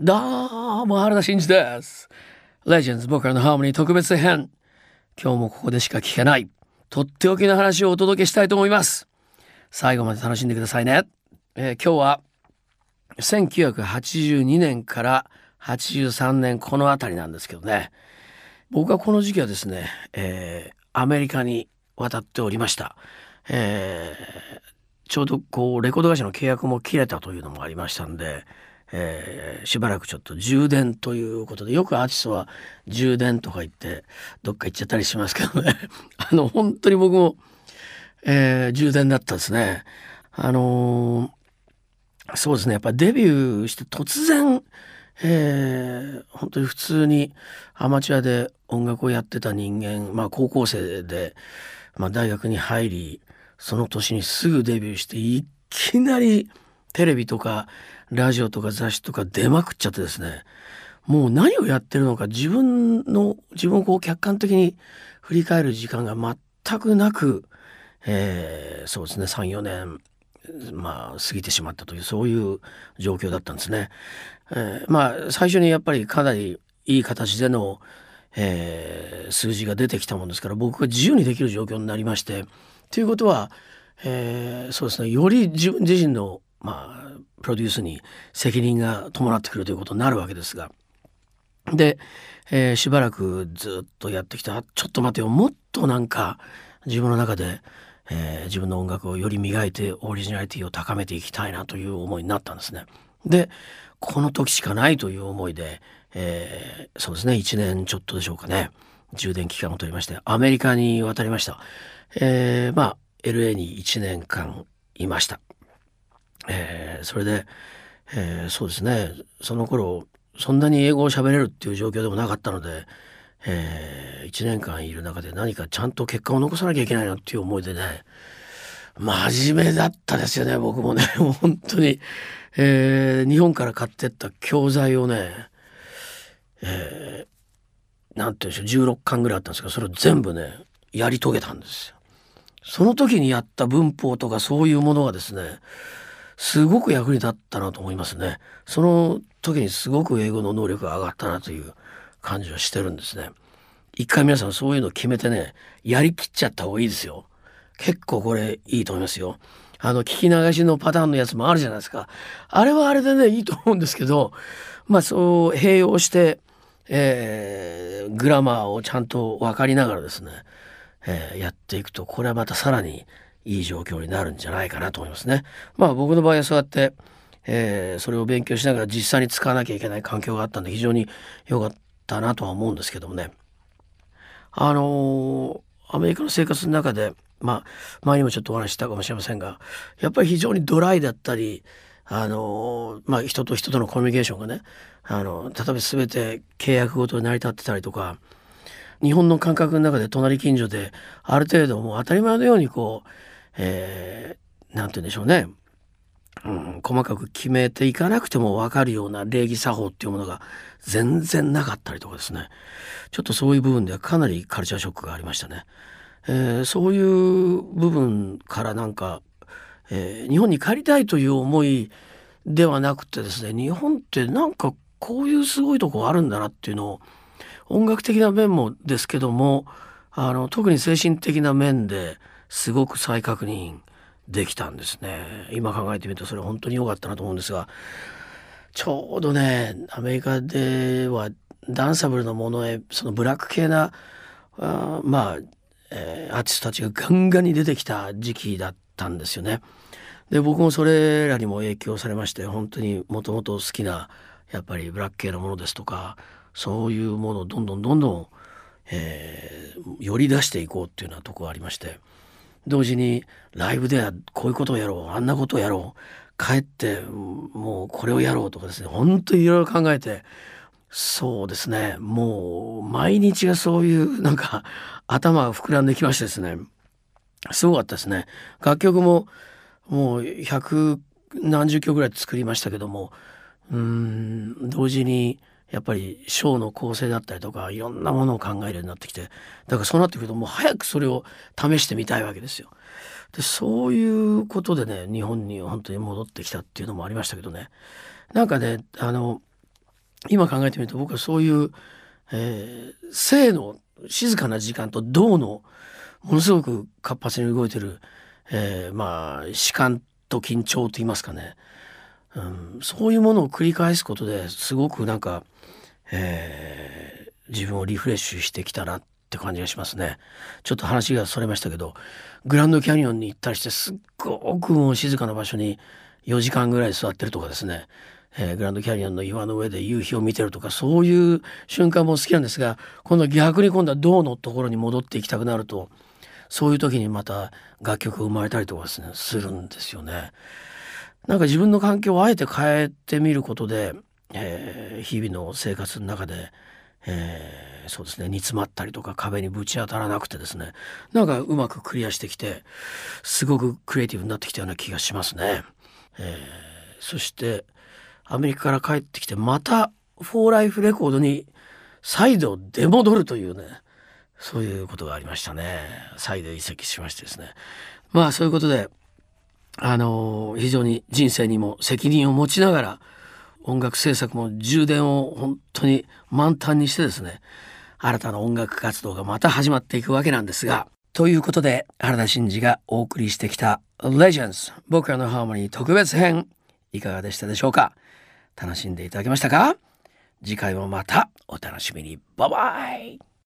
どうも原田真二です。レジェンズ僕らのハーモニー特別編。今日もここでしか聞けない。とっておきの話をお届けしたいと思います。最後まで楽しんでくださいね、えー、今日は1982年から83年この辺りなんですけどね。僕はこの時期はですね、えー、アメリカに渡っておりました、えー、ちょうどこうレコード会社の契約も切れたというのもありましたんで、えー、しばらくちょっと充電ということでよくアーティストは充電とか言ってどっか行っちゃったりしますけどね。あの本当に僕も、えー、充電だったですね。あのー、そうですね。やっぱデビューして突然えー、本当に普通にアマチュアで音楽をやってた人間まあ高校生で、まあ、大学に入りその年にすぐデビューしていきなりテレビとかラジオとか雑誌とか出まくっちゃってですねもう何をやってるのか自分の自分をこう客観的に振り返る時間が全くなく、えー、そうですね34年まあ過ぎてしまったというそういう状況だったんですね。えー、まあ最初にやっぱりかなりいい形での、えー、数字が出てきたもんですから僕が自由にできる状況になりましてということは、えー、そうですねより自分自身のまあプロデュースに責任が伴ってくるということになるわけですがで、えー、しばらくずっとやってきたちょっと待てよもっとなんか自分の中で、えー、自分の音楽をより磨いてオリジナリティを高めていきたいなという思いになったんですね。でこの時しかないという思いで、えー、そうですね1年ちょっとでしょうかね充電期間を取りましてアメリカに渡りました。えー、まあ LA に1年間いました。えー、それで、えー、そうですね。その頃そんなに英語を喋れるっていう状況でもなかったので、えー、1年間いる中で何かちゃんと結果を残さなきゃいけないなっていう思いでね真面目だったですよね僕もね。本当に、えー、日本から買ってった教材をね、えー、なんて言うんでしょう16巻ぐらいあったんですけどそれを全部ねやり遂げたんですよ。その時にやった文法とかそういうものがですねすごく役に立ったなと思いますね。その時にすごく英語の能力が上がったなという感じはしてるんですね。一回皆さんそういうの決めてね、やりきっちゃった方がいいですよ。結構これいいと思いますよ。あの、聞き流しのパターンのやつもあるじゃないですか。あれはあれでね、いいと思うんですけど、まあそう併用して、えー、グラマーをちゃんと分かりながらですね、えー、やっていくと、これはまたさらにいい状況になるんじゃないかなと思いますね。まあ僕の場合はそうやって、えー、それを勉強しながら実際に使わなきゃいけない環境があったんで非常に良かったなとは思うんですけどもね。あのー、アメリカの生活の中でまあ前にもちょっとお話ししたかもしれませんがやっぱり非常にドライだったりあのまあ人と人とのコミュニケーションがねあの例えば全て契約ごとに成り立ってたりとか日本の感覚の中で隣近所である程度もう当たり前のようにこうえー、なんて言うんでしょうね、うん、細かく決めていかなくても分かるような礼儀作法っていうものが全然なかったりとかですねちょっとそういう部分ではかなりカルチャーショックがありましたね。えー、そういう部分からなんか、えー、日本に帰りたいという思いではなくてですね日本ってなんかこういうすごいとこあるんだなっていうのを音楽的な面もですけどもあの特に精神的な面ですごく再確認できたんですね今考えてみるとそれ本当に良かったなと思うんですがちょうどねアメリカではダンサブルのものへそのブラック系なあまあ、えー、アーティストたちがガンガンに出てきた時期だったんですよね。で僕もそれらにも影響されまして本当にもともと好きなやっぱりブラック系のものですとかそういうものをどんどんどんどん、えー、寄り出していこうっていうようなとこがありまして同時にライブではこういうことをやろうあんなことをやろう。帰ってもうこれをやろうとかですね。本当にいろいろ考えて。そうですね。もう毎日がそういうなんか頭が膨らんできましてですね。すごかったですね。楽曲ももう百何十曲ぐらい作りましたけども。うん同時にやっぱりショーの構成だったりとかいろんなものを考えるようになってきてだからそうなってくるともう早くそれを試してみたいわけですよ。でそういうことでね日本に本当に戻ってきたっていうのもありましたけどねなんかねあの今考えてみると僕はそういう、えー、性の静かな時間と動のものすごく活発に動いてる、えー、まあ弛緩と緊張と言いますかね、うん、そういうものを繰り返すことですごくなんか、えー、自分をリフレッシュしてきたなって感じがしますね。ちょっと話がそれましたけどグランドキャニオンに行ったりしてすっごくもう静かな場所に4時間ぐらい座ってるとかですねえー、グランドキャニオンの岩の上で夕日を見てるとかそういう瞬間も好きなんですが今度逆に今度は銅のところに戻っていきたくなるとそういう時にまた楽曲が生まれたりとかですねするんですよね。なんか自分の環境をあえて変えてみることで、えー、日々の生活の中で、えー、そうですね煮詰まったりとか壁にぶち当たらなくてですねなんかうまくクリアしてきてすごくクリエイティブになってきたような気がしますね。えー、そしてアメリカから帰ってきてまたフォーライフレコードに再度出戻るというねそういうことがありましたね再度移籍しましてですねまあそういうことであの非常に人生にも責任を持ちながら音楽制作も充電を本当に満タンにしてですね新たな音楽活動がまた始まっていくわけなんですがということで原田真二がお送りしてきた「Legends 僕らのハーモニー特別編」いかがでしたでしょうか？楽しんでいただけましたか？次回もまたお楽しみに。バイバイ。